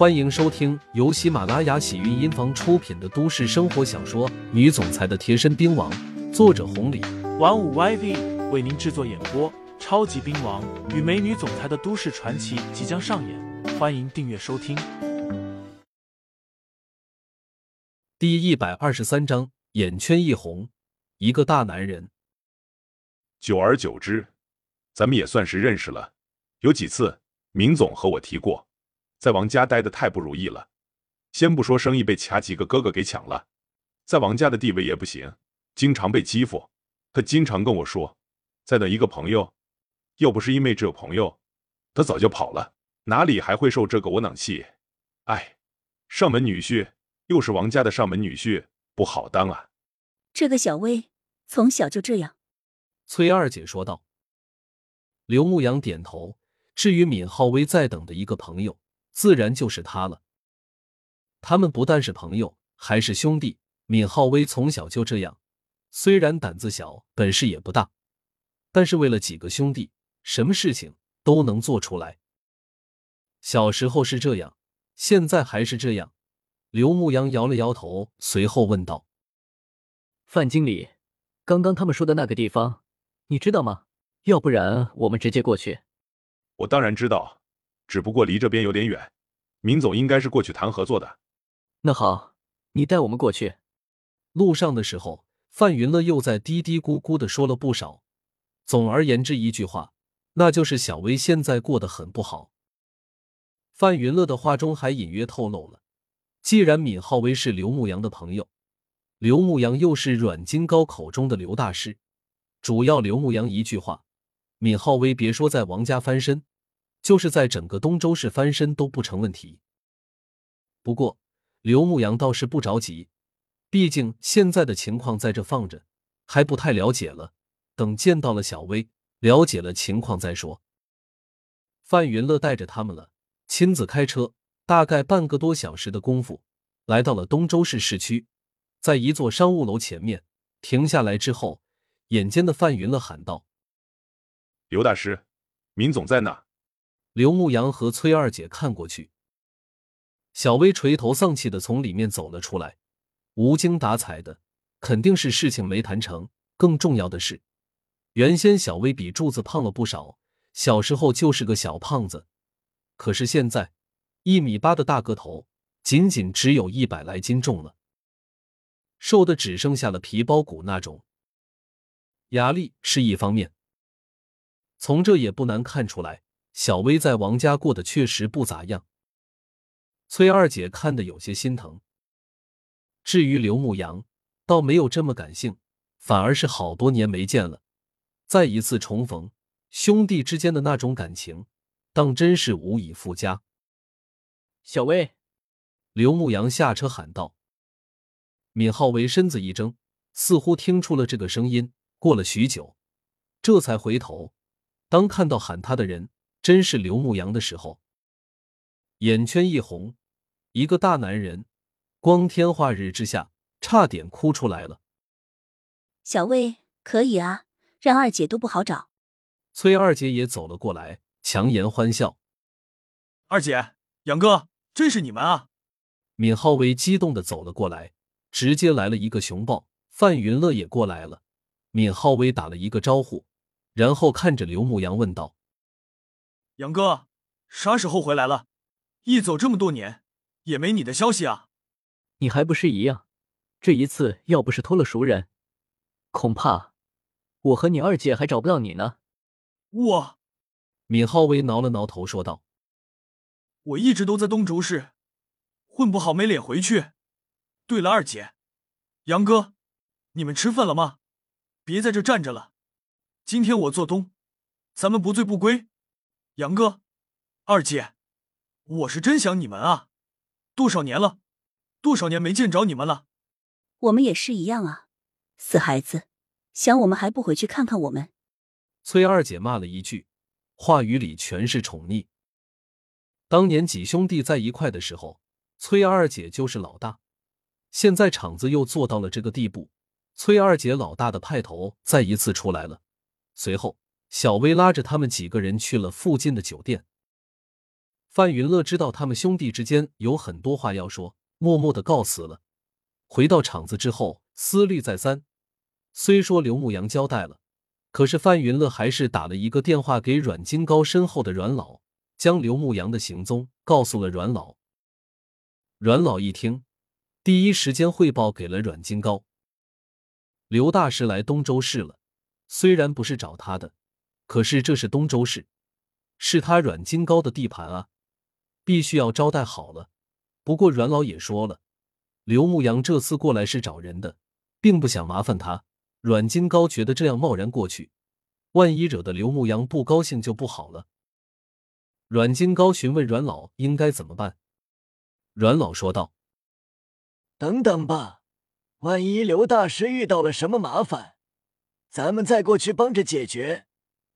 欢迎收听由喜马拉雅喜韵音房出品的都市生活小说《女总裁的贴身兵王》，作者红礼，玩五 YV 为您制作演播。超级兵王与美女总裁的都市传奇即将上演，欢迎订阅收听。第一百二十三章，眼圈一红，一个大男人。久而久之，咱们也算是认识了。有几次，明总和我提过，在王家待的太不如意了。先不说生意被其他几个哥哥给抢了，在王家的地位也不行，经常被欺负。他经常跟我说，在等一个朋友。要不是因为只有朋友，他早就跑了，哪里还会受这个窝囊气？哎，上门女婿又是王家的上门女婿，不好当啊！这个小薇从小就这样。崔二姐说道。刘牧阳点头。至于闵浩威在等的一个朋友，自然就是他了。他们不但是朋友，还是兄弟。闵浩威从小就这样，虽然胆子小，本事也不大，但是为了几个兄弟。什么事情都能做出来。小时候是这样，现在还是这样。刘牧阳摇了摇头，随后问道：“范经理，刚刚他们说的那个地方，你知道吗？要不然我们直接过去。”“我当然知道，只不过离这边有点远。明总应该是过去谈合作的。”“那好，你带我们过去。”路上的时候，范云乐又在嘀嘀咕咕的说了不少。总而言之，一句话。那就是小薇现在过得很不好。范云乐的话中还隐约透露了，既然闵浩威是刘牧阳的朋友，刘牧阳又是阮金高口中的刘大师，主要刘牧阳一句话，闵浩威别说在王家翻身，就是在整个东周市翻身都不成问题。不过刘牧阳倒是不着急，毕竟现在的情况在这放着，还不太了解了，等见到了小薇。了解了情况再说。范云乐带着他们了，亲自开车，大概半个多小时的功夫，来到了东周市市区，在一座商务楼前面停下来之后，眼尖的范云乐喊道：“刘大师，闵总在哪？”刘牧阳和崔二姐看过去，小薇垂头丧气的从里面走了出来，无精打采的，肯定是事情没谈成。更重要的是。原先小薇比柱子胖了不少，小时候就是个小胖子，可是现在一米八的大个头，仅仅只有一百来斤重了，瘦的只剩下了皮包骨那种。压力是一方面，从这也不难看出来，小薇在王家过得确实不咋样。崔二姐看得有些心疼。至于刘牧阳，倒没有这么感性，反而是好多年没见了。再一次重逢，兄弟之间的那种感情，当真是无以复加。小薇，刘牧阳下车喊道。闵浩为身子一怔，似乎听出了这个声音。过了许久，这才回头。当看到喊他的人真是刘牧阳的时候，眼圈一红，一个大男人，光天化日之下，差点哭出来了。小魏，可以啊。让二姐都不好找，崔二姐也走了过来，强颜欢笑。二姐、杨哥，真是你们啊！闵浩威激动的走了过来，直接来了一个熊抱。范云乐也过来了，闵浩威打了一个招呼，然后看着刘牧阳问道：“杨哥，啥时候回来了？一走这么多年，也没你的消息啊！你还不是一样？这一次要不是托了熟人，恐怕……”我和你二姐还找不到你呢。我，闵浩威挠了挠头说道：“我一直都在东竹市，混不好没脸回去。对了，二姐，杨哥，你们吃饭了吗？别在这站着了。今天我做东，咱们不醉不归。杨哥，二姐，我是真想你们啊！多少年了，多少年没见着你们了。我们也是一样啊，死孩子。”想我们还不回去看看我们？崔二姐骂了一句，话语里全是宠溺。当年几兄弟在一块的时候，崔二姐就是老大。现在厂子又做到了这个地步，崔二姐老大的派头再一次出来了。随后，小薇拉着他们几个人去了附近的酒店。范云乐知道他们兄弟之间有很多话要说，默默的告辞了。回到厂子之后，思虑再三。虽说刘牧阳交代了，可是范云乐还是打了一个电话给阮金高身后的阮老，将刘牧阳的行踪告诉了阮老。阮老一听，第一时间汇报给了阮金高。刘大师来东州市了，虽然不是找他的，可是这是东州市，是他阮金高的地盘啊，必须要招待好了。不过阮老也说了，刘牧阳这次过来是找人的，并不想麻烦他。阮金高觉得这样贸然过去，万一惹得刘牧阳不高兴就不好了。阮金高询问阮老应该怎么办，阮老说道：“等等吧，万一刘大师遇到了什么麻烦，咱们再过去帮着解决，